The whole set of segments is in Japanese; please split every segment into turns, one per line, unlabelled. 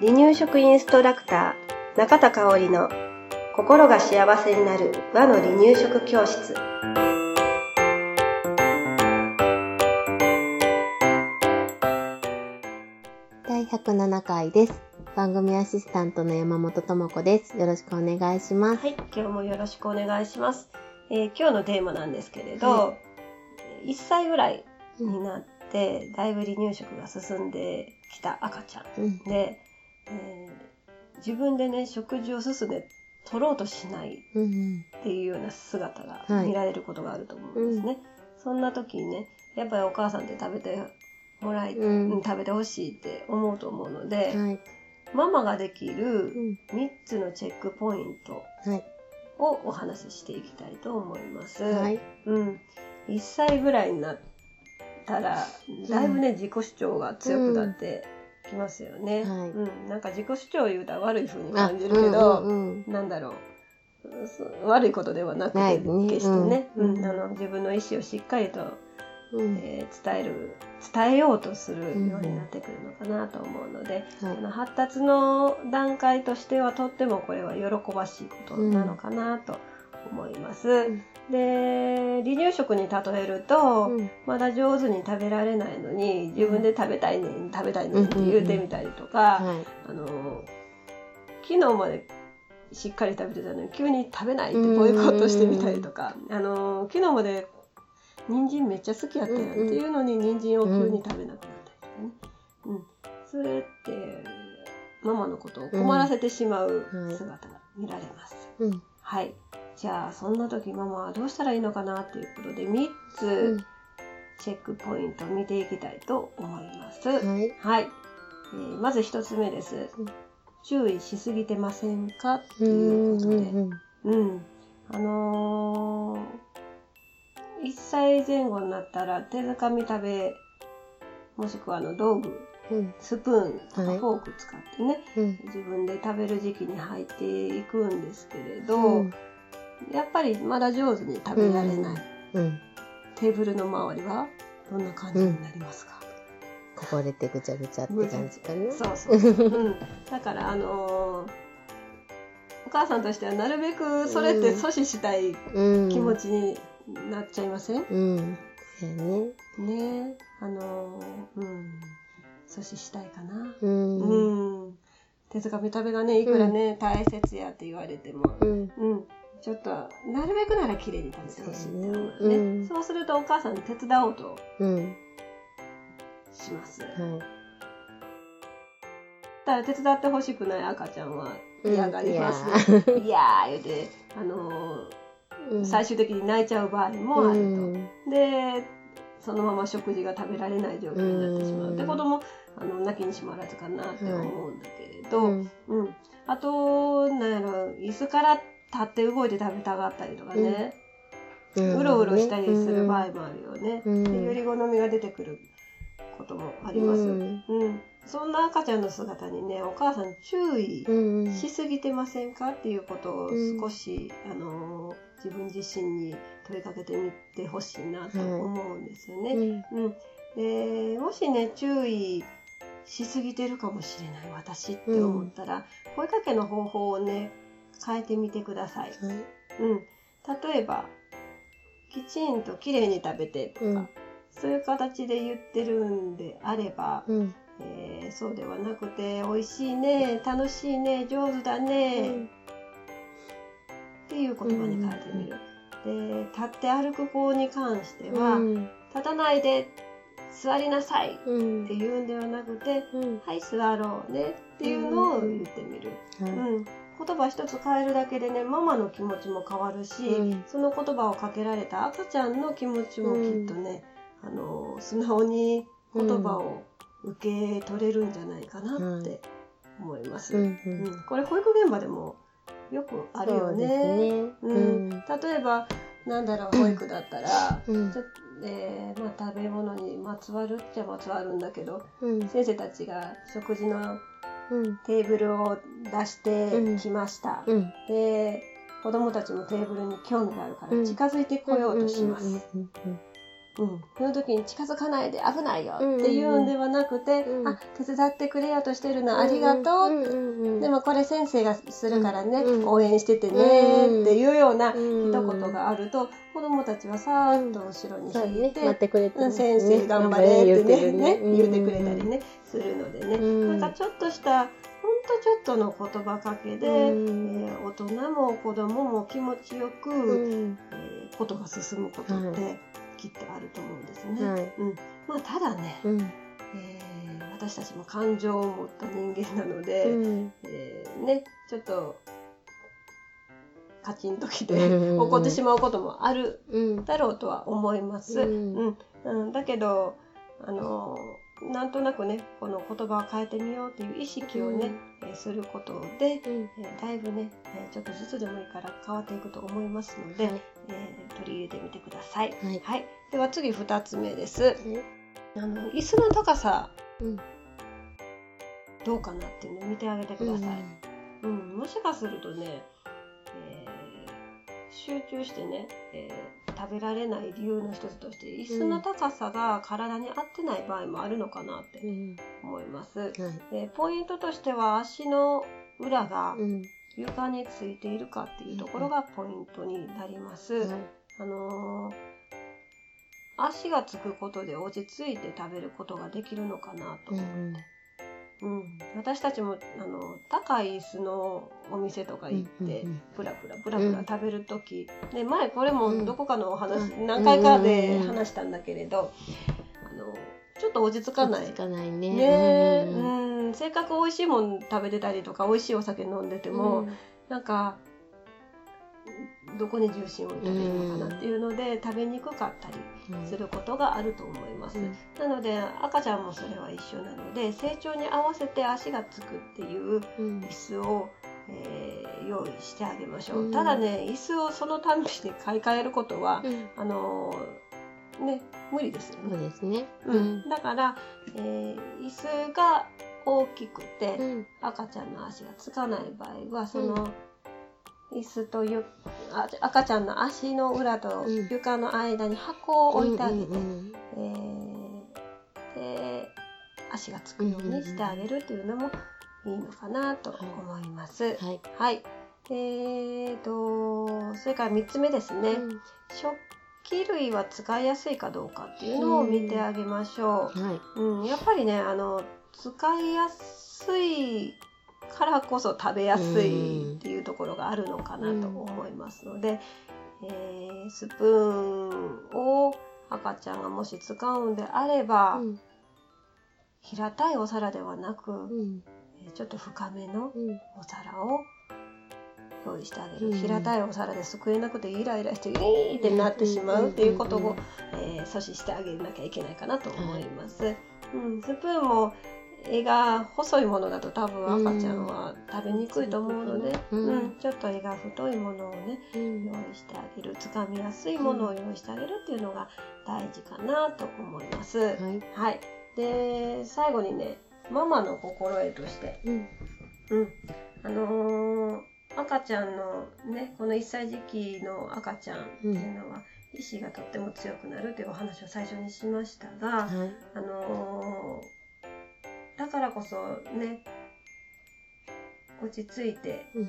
離乳食インストラクター中田香織の心が幸せになる和の離乳食教室
第107回です。番組アシスタントの山本智子です。よろしくお願いします。
はい今日もよろしくお願いします、えー今日のテーマなんですけれど、
は
1歳ぐらいになってだいぶ離乳食が進んできた赤ちゃん
うん。
で、えー自分でね食事を進め取ろうとしない
うんうん。
っていうような姿が
はい
見られることがあると思うんですね。そんな時にね、やっぱりお母さんって食べてもらい、
うん
うん食べてほしいって思うと思うので、
はい。
ママができる
うん。
3つのチェックポイント
はい。
をお話ししていきたいと思います。
はい。
うん。1歳ぐらいになったら、だいぶね、自己主張が強くなってきますよね。
はい。
うん。なんか自己主張言うたら悪い風に
あ
感じるけど、
うんうんうん。
なんだろう。そ悪いことではなくて、決してね、
うん。
うん。あの自分の意思をしっかりと、
うん。
えー伝える伝えようとするようになってくるのかなと思うので、
はい。
あの発達の段階としてはとってもこれは喜ばしいことなのかなと思います。
ん。
で離乳食に例えると、
うん。
まだ上手に食べられないのに自分で食べたいねん食べたいねんって言うてみたりとか、
はい。
あの昨日までしっかり食べてたのに急に食べないってボイコットしてみたりとか、あの昨日まで人参めっちゃ好きやったやんっていうのに人参を急に食べなくなったりとかね、うん。それってママのことを困らせてしまう姿が見られます。
うん。
はいじゃあそんな時ママはどうしたらいいのかなっていうことで3
う
つ
ん。
チェックポイントを見ていきたいと思います。
はい。
はい、えーまず一つ目です
うん。
注意しすぎてませんかって
う
いうことで、
んうん
うん、あのー、1歳前後になったら手づかみ食べ、もしくはあの道具、
うん。
スプーンとか
はい
フォーク使ってね、
うん。
自分で食べる時期に入っていくんですけれど、
うん。
やっぱりまだ上手に食べられない、
うん。
テーブルの周りはどんな感じになりますか、
こぼれてぐちゃぐちゃって感じかな。
そうそうそう、うん、だからあのーお母さんとしてはなるべくそれって阻止したい
うん。
気持ちになっちゃいません、
うん。そうやね。
ねあのーうん阻止したいかな
うん。
う
うん。
ん手づかみ食べがねいくらね、大切やって言われても
うん。
うんちょっとなるべくなら綺麗に食べてほしいって思うね、
うん。
そうするとお母さんに手伝おうと
うん。
します。
はい。
ただ手伝ってほしくない赤ちゃんは
うん
嫌がります、いやー。言うて、あのー
うん。
最終的に泣いちゃう場合もあると、
うん。
でそのまま食事が食べられない状況になってしまう、
うん。
で子供あの泣きにしまらずかなって思うんだけれど、
うん。
うん。あとなんやろ椅子から立って動いて食べたがったりとかね、うろうろしたりする場合もあるよね、
うん。
でより好みが出てくることもあります、
う
うん。ん。そんな赤ちゃんの姿にねお母さん注意
うん
しすぎてませんかっていうことを少し、あの自分自身に問いかけてみてほしいなと思うんですよね。
うん。
うん。でもしね注意しすぎてるかもしれない私って思ったら、声かけの方法をね変えてみてください。
はい。
うん、例えばきちんときれいに食べてとか、
うん。
そういう形で言ってるんであれば、
うん。
えーそうではなくて美味しいね楽しいね上手だね、っていう言葉に変えてみる。で立って歩く子に関しては、
うん。
立たないで座りなさい
うん。
っていうんではなくて、
うん。
はい座ろうねっていうのを言ってみる。
はい。
うん、言葉一つ変えるだけでねママの気持ちも変わるし、
うん。
その言葉をかけられた赤ちゃんの気持ちもきっとね、あの素直に言葉を受け取れるんじゃないかなって思います。
う
うん。
んうん。
これ保育現場でもよくあるよね。
ね
う
うん。ん。
例えばなんだろう保育だったら、
うん。
ちょえーまあ、食べ物にまつわるっちゃまつわるんだけど
うん。
先生たちが食事の
うん
テーブルを出してきました。
うん。
で子供たちもテーブルに興味があるから
うん。
近づいてこようとします。
うん。
その時に近づかないで危ないよっていうんではなくて、
うん。
あ手伝ってくれようとしてるのありがとう、でもこれ先生がするからね、
うん
応援しててね
うん
っていうような
うん
一言があると子供たちはさーっと後ろに引いて、
待ってくれて
先生頑張れってねね
うん。
言ってくれたりねするのでね、
うん。
なんかちょっとしたほんとちょっとの言葉かけで、
うん。
えー大人も子供も気持ちよく、
うん。
えーことが進むことってきっとあると思うんですね。
はい。
うん、まあただね、
うん。
えー私たちも感情を持った人間なので、
うん。
えーねちょっとカチンときて
うん。
怒ってしまうこともある
うん。
だろうとは思います。
う
うん。んうん。だけどあのなんとなくねこの言葉を変えてみようっていう意識をね、えーすることで、
うん。
えーだいぶね、えーちょっとずつでもいいから変わっていくと思いますので、
はい。
えー取り入れてみてください。
はい。
はい、では次2つ目です。
はい。
あの椅子の高さ
うん。
どうかなっていうのを見てあげてください。うん、もしかするとね、えー集中してね、えー食べられない理由の一つとして椅子の高さが体に合ってない場合もあるのかなって
うん
思います。
はい。
でポイントとしては足の裏が
うん。
床についているかっていうところがポイントになります。
はい。
あのー足がつくことで落ち着いて食べることができるのかなと思って、
うん。
うん、私たちもあの高い椅子のお店とか行って、
うんうんうん。
プラプラプラプラ食べる時、で前これもどこかのお話、
うん。
何回か
うん
で
うんうん。
話したんだけれど、あのちょっと落ち着かない。
落ち着かないね。
ね。
うんうん
うん、せっかく美味しいもん食べてたりとか美味しいお酒飲んでても、なんかどこに重心を置いたらいいのかなっていうので、食べにくかったり
うん
することがあると思います。
うん。
なので赤ちゃんもそれは一緒なので成長に合わせて足がつくっていう
うん。
椅子を、えー用意してあげましょう、
うん。
ただね椅子をそのたんびに買い替えることは、
うん。
あのーね無理ですよ
そう
ね、
ですね。
うん。だから、えー椅子が大きくて、
うん。
赤ちゃんの足がつかない場合はその、椅子とゆあ赤ちゃんの足の裏と
うん
床の間に箱を置いてあげて、
うんうん
えーで足がつくようにしてあげるっていうのもいいのかなと思います。
うんはい
はい。えーと、それから3つ目ですね。
うん
食器類は使いやすいかどうかっていうのを見てあげましょ
はい。
う。うん、やっぱりね、あの、使いやすいからこそ食べやすいっていうところがあるのかなと思いますので、えースプーンを赤ちゃんがもし使うんであれば、
うん
平たいお皿ではなく、
うん。
えーちょっと深めの
うん。
お皿を用意してあげる、
うん。
平たいお皿ですくえなくてイライラしてイーってなってしまうっていうことを、えー阻止してあげなきゃいけないかなと思います、うん、スプーンも絵が細いものだと多分赤ちゃんは食べにくいと思うので、
うん
うんちょっと絵が太いものをね
うん
用意してあげるつかみやすいものを用意してあげるっていうのが大事かなと思います、
はい。
はい。で、最後にね、ママの心得として、
うん
うん。あのー赤ちゃんのね、この1歳時期の赤ちゃんっていうのは、意志がとっても強くなるというお話を最初にしましたが、
はい。
あのーだからこそね、落ち着いて
うん。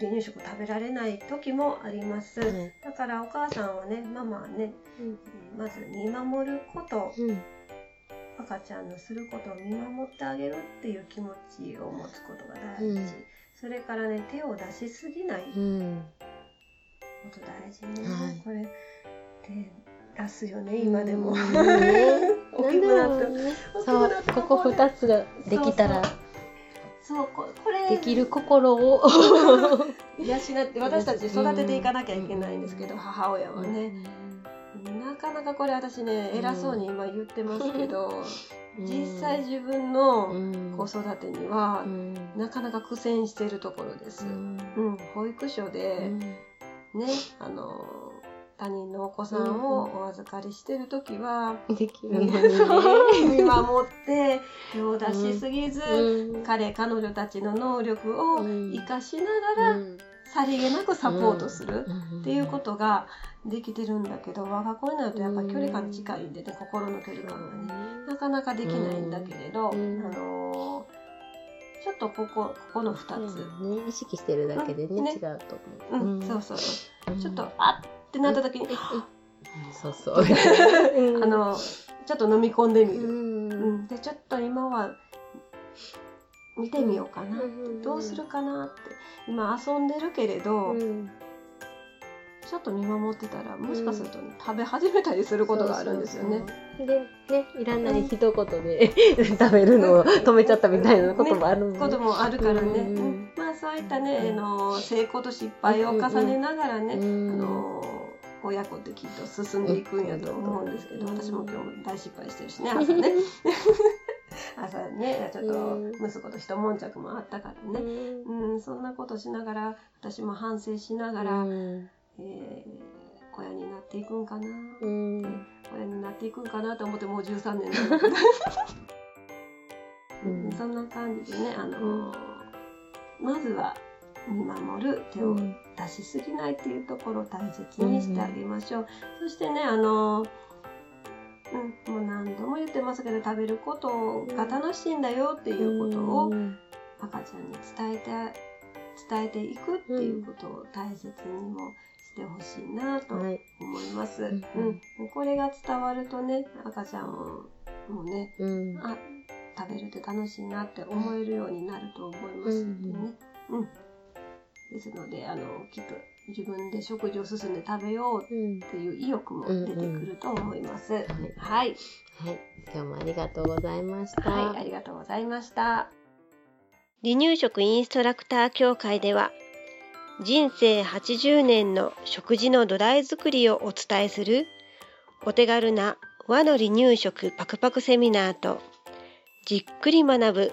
離乳食食べられない時もあります。
はい。
だからお母さんはね、ママはね、
うん。
えーまず見守ること、
うん。
赤ちゃんのすることを見守ってあげるっていう気持ちを持つことが大事、
うん。
それからね手を出しすぎないこ
うん。
と大事ね、
はい。
これ手出すよね今でも、
うん
大
ね
きくなって
ねそうここ二つができたら
そうここれ。
できる心を。
養って私たち育てていかなきゃいけないんですけど、母親はね、なかなかこれ私ね偉そうに今言ってますけど、実際自分の子育てには、なかなか苦戦しているところです。うん、保育所で、ね、あの他人のお子さんをお預かりしてる時は、
できるの
そう
に
見守って手を出しすぎず、
ね
彼彼女たちの能力を
うん。
生かしながら、さりげなくサポートする
うん。
っていうことができてるんだけど我が子になるとやっぱ距離感近いんでね心の距離感がねなかなかできないんだけれど、
うん。
あのーちょっとここここの2つ、
うんね、意識してるだけでね、
うん。ね。
違うと
う。ん。
思う。
そうそうそう。
うん。
ちょっとあってなった時に、
うん。そうそう。
あのちょっと飲み込んでみ
う
る、うん。
ん、
でちょっと今は見てみようかな、
うん
どうするかなって。今遊んでるけれど、
うん。
ちょっと見守ってたらもしかするとね、食べ始めたりすることがあるんですよね。
そうそうそう。で、ね、いらない一言で食べるのを止めちゃったみたいなこともあるもんね。
こともあるからね、
うん
うんまあそういったね、あの成功と失敗を重ねながらね、
うん。
あの親子ってきっと進んでいくんやと思うんですけど、
うん
私も今日も大失敗してるしね 朝ね。朝ねちょっと息子と一悶着もあったからね、うん、そんなことしながら私も反省しながら、
うん
えー親になっていくんかな、
うん
親になっていくんかなと思ってもう13年
うん
そんな感じでね、あのまずは見守る手を出しすぎないっていうところを大切にしてあげましょう。そしてね、あのうん、もう何度も言ってますけど食べることが楽しいんだよっていうことを赤ちゃんに伝えて伝えていくっていうことを大切にもしてほしいなと
はい。
思います。
うん
うん、これが伝わるとね赤ちゃんもね
うん。
あ食べるって楽しいなって思えるようになると思いますのでね。うん。ですので、あの、きっと自分で食事を進んで食べよう
うん。
っていう意欲も出てくると思います。
はい。
はい。
はい。今日もありがとうございました。
はい、ありがとうございました。
離乳食インストラクター協会では人生80年の食事の土台作りをお伝えするお手軽な和の離乳食パクパクセミナーとじっくり学ぶ